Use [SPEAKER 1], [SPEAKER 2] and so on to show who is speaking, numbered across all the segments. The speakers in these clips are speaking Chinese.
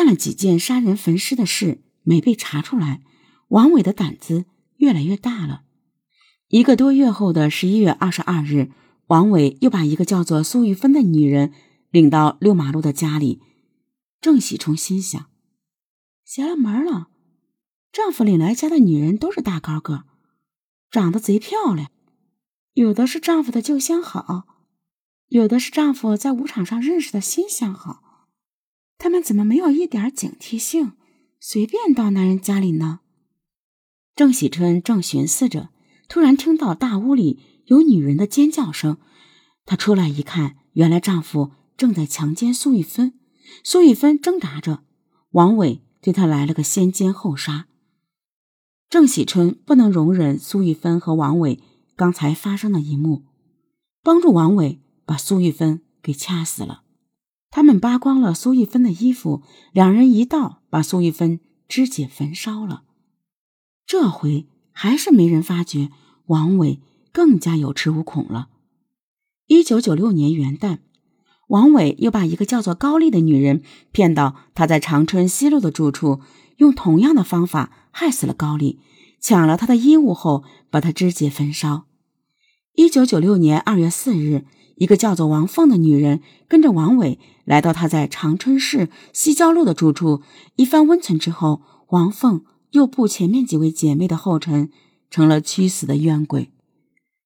[SPEAKER 1] 干了几件杀人焚尸的事，没被查出来，王伟的胆子越来越大了。一个多月后的十一月二十二日，王伟又把一个叫做苏玉芬的女人领到六马路的家里。郑喜春心想：邪了门了，丈夫领来家的女人都是大高个，长得贼漂亮，有的是丈夫的旧相好，有的是丈夫在舞场上认识的新相好。他们怎么没有一点警惕性，随便到男人家里呢？郑喜春正寻思着，突然听到大屋里有女人的尖叫声。她出来一看，原来丈夫正在强奸苏玉芬。苏玉芬挣扎着，王伟对她来了个先奸后杀。郑喜春不能容忍苏玉芬和王伟刚才发生的一幕，帮助王伟把苏玉芬给掐死了。他们扒光了苏玉芬的衣服，两人一道把苏玉芬肢解焚烧了。这回还是没人发觉，王伟更加有恃无恐了。一九九六年元旦，王伟又把一个叫做高丽的女人骗到他在长春西路的住处，用同样的方法害死了高丽，抢了她的衣物后，把她肢解焚烧。一九九六年二月四日。一个叫做王凤的女人跟着王伟来到他在长春市西郊路的住处，一番温存之后，王凤又步前面几位姐妹的后尘，成了屈死的冤鬼。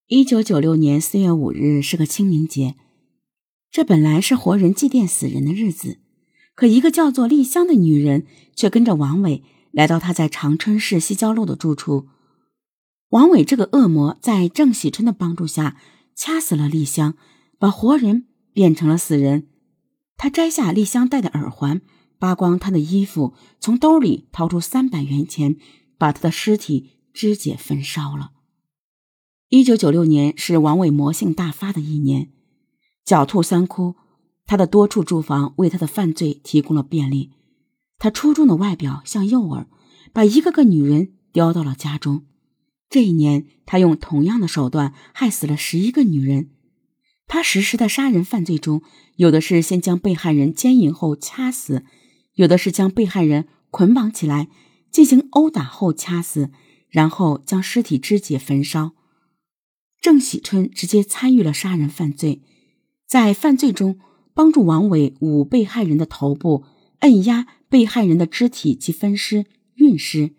[SPEAKER 1] 一九九六年四月五日是个清明节，这本来是活人祭奠死人的日子，可一个叫做丽香的女人却跟着王伟来到他在长春市西郊路的住处。王伟这个恶魔在郑喜春的帮助下掐死了丽香。把活人变成了死人，他摘下丽香戴的耳环，扒光她的衣服，从兜里掏出三百元钱，把她的尸体肢解焚烧了。一九九六年是王伟魔性大发的一年，狡兔三窟，他的多处住房为他的犯罪提供了便利。他出众的外表像诱饵，把一个个女人叼到了家中。这一年，他用同样的手段害死了十一个女人。他实施的杀人犯罪中，有的是先将被害人奸淫后掐死，有的是将被害人捆绑起来进行殴打后掐死，然后将尸体肢解焚烧。郑喜春直接参与了杀人犯罪，在犯罪中帮助王伟捂被害人的头部，摁压被害人的肢体及分尸、运尸，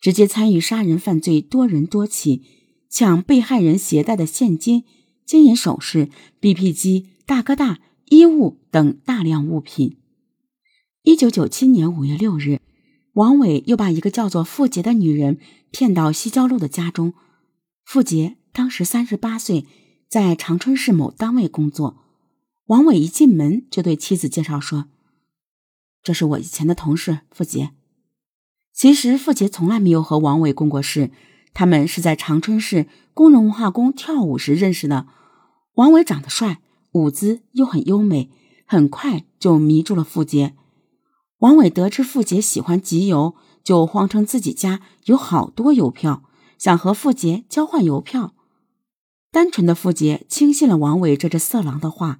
[SPEAKER 1] 直接参与杀人犯罪多人多起，抢被害人携带的现金。金银首饰、BP 机、大哥大、衣物等大量物品。一九九七年五月六日，王伟又把一个叫做付杰的女人骗到西郊路的家中。付杰当时三十八岁，在长春市某单位工作。王伟一进门就对妻子介绍说：“这是我以前的同事付杰。”其实付杰从来没有和王伟共过事，他们是在长春市工人文化宫跳舞时认识的。王伟长得帅，舞姿又很优美，很快就迷住了傅杰。王伟得知傅杰喜欢集邮，就谎称自己家有好多邮票，想和傅杰交换邮票。单纯的傅杰轻信了王伟这只色狼的话，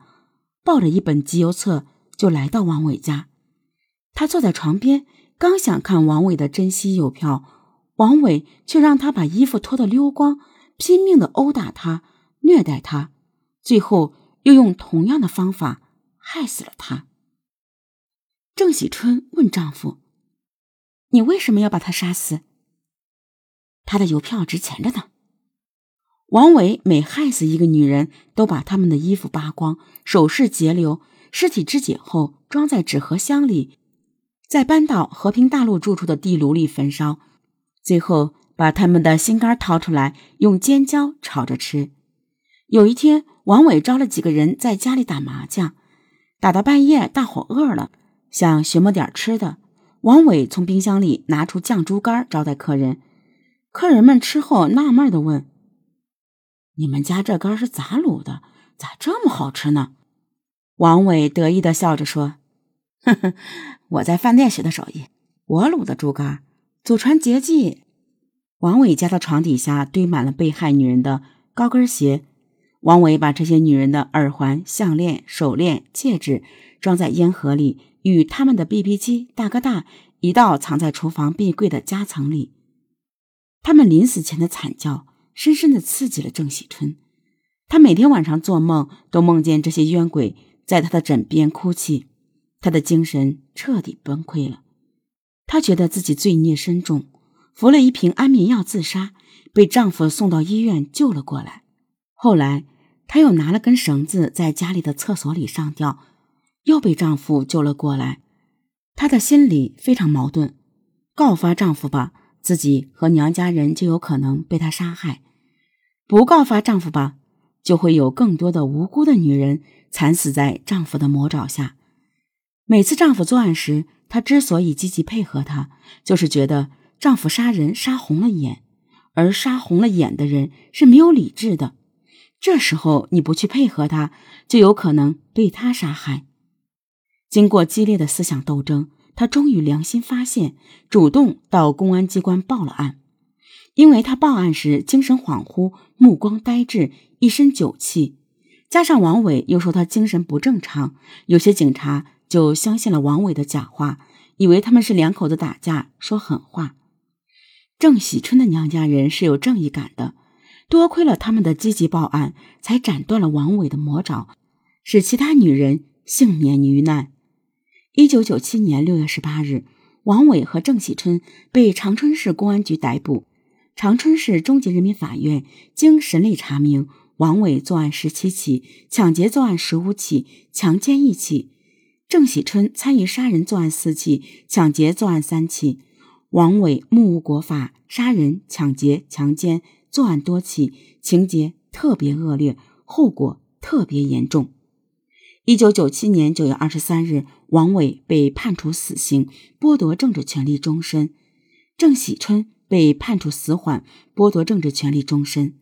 [SPEAKER 1] 抱着一本集邮册就来到王伟家。他坐在床边，刚想看王伟的珍稀邮票，王伟却让他把衣服脱得溜光，拼命的殴打他，虐待他。最后又用同样的方法害死了他。郑喜春问丈夫：“你为什么要把他杀死？”他的邮票值钱着呢。王伟每害死一个女人，都把他们的衣服扒光，首饰截留，尸体肢解后装在纸盒箱里，再搬到和平大路住处的地炉里焚烧，最后把他们的心肝掏出来，用尖椒炒着吃。有一天。王伟招了几个人在家里打麻将，打到半夜，大伙饿了，想寻摸点吃的。王伟从冰箱里拿出酱猪肝招待客人，客人们吃后纳闷的问：“你们家这肝是咋卤的？咋这么好吃呢？”王伟得意的笑着说：“呵呵，我在饭店学的手艺，我卤的猪肝祖传绝技。”王伟家的床底下堆满了被害女人的高跟鞋。王伟把这些女人的耳环、项链、手链、戒指装在烟盒里，与他们的 BB 机大哥大一道藏在厨房壁柜的夹层里。他们临死前的惨叫，深深的刺激了郑喜春。他每天晚上做梦，都梦见这些冤鬼在他的枕边哭泣，他的精神彻底崩溃了。她觉得自己罪孽深重，服了一瓶安眠药自杀，被丈夫送到医院救了过来。后来，她又拿了根绳子在家里的厕所里上吊，又被丈夫救了过来。她的心里非常矛盾：告发丈夫吧。自己和娘家人就有可能被他杀害，不告发丈夫吧，就会有更多的无辜的女人惨死在丈夫的魔爪下。每次丈夫作案时，她之所以积极配合他，就是觉得丈夫杀人杀红了眼，而杀红了眼的人是没有理智的。这时候你不去配合他，就有可能被他杀害。经过激烈的思想斗争。他终于良心发现，主动到公安机关报了案。因为他报案时精神恍惚、目光呆滞、一身酒气，加上王伟又说他精神不正常，有些警察就相信了王伟的假话，以为他们是两口子打架说狠话。郑喜春的娘家人是有正义感的，多亏了他们的积极报案，才斩断了王伟的魔爪，使其他女人幸免于难。一九九七年六月十八日，王伟和郑喜春被长春市公安局逮捕。长春市中级人民法院经审理查明，王伟作案十七起，抢劫作案十五起，强奸一起；郑喜春参与杀人作案四起，抢劫作案三起。王伟目无国法，杀人、抢劫、强奸作案多起，情节特别恶劣，后果特别严重。一九九七年九月二十三日，王伟被判处死刑，剥夺政治权利终身；郑喜春被判处死缓，剥夺政治权利终身。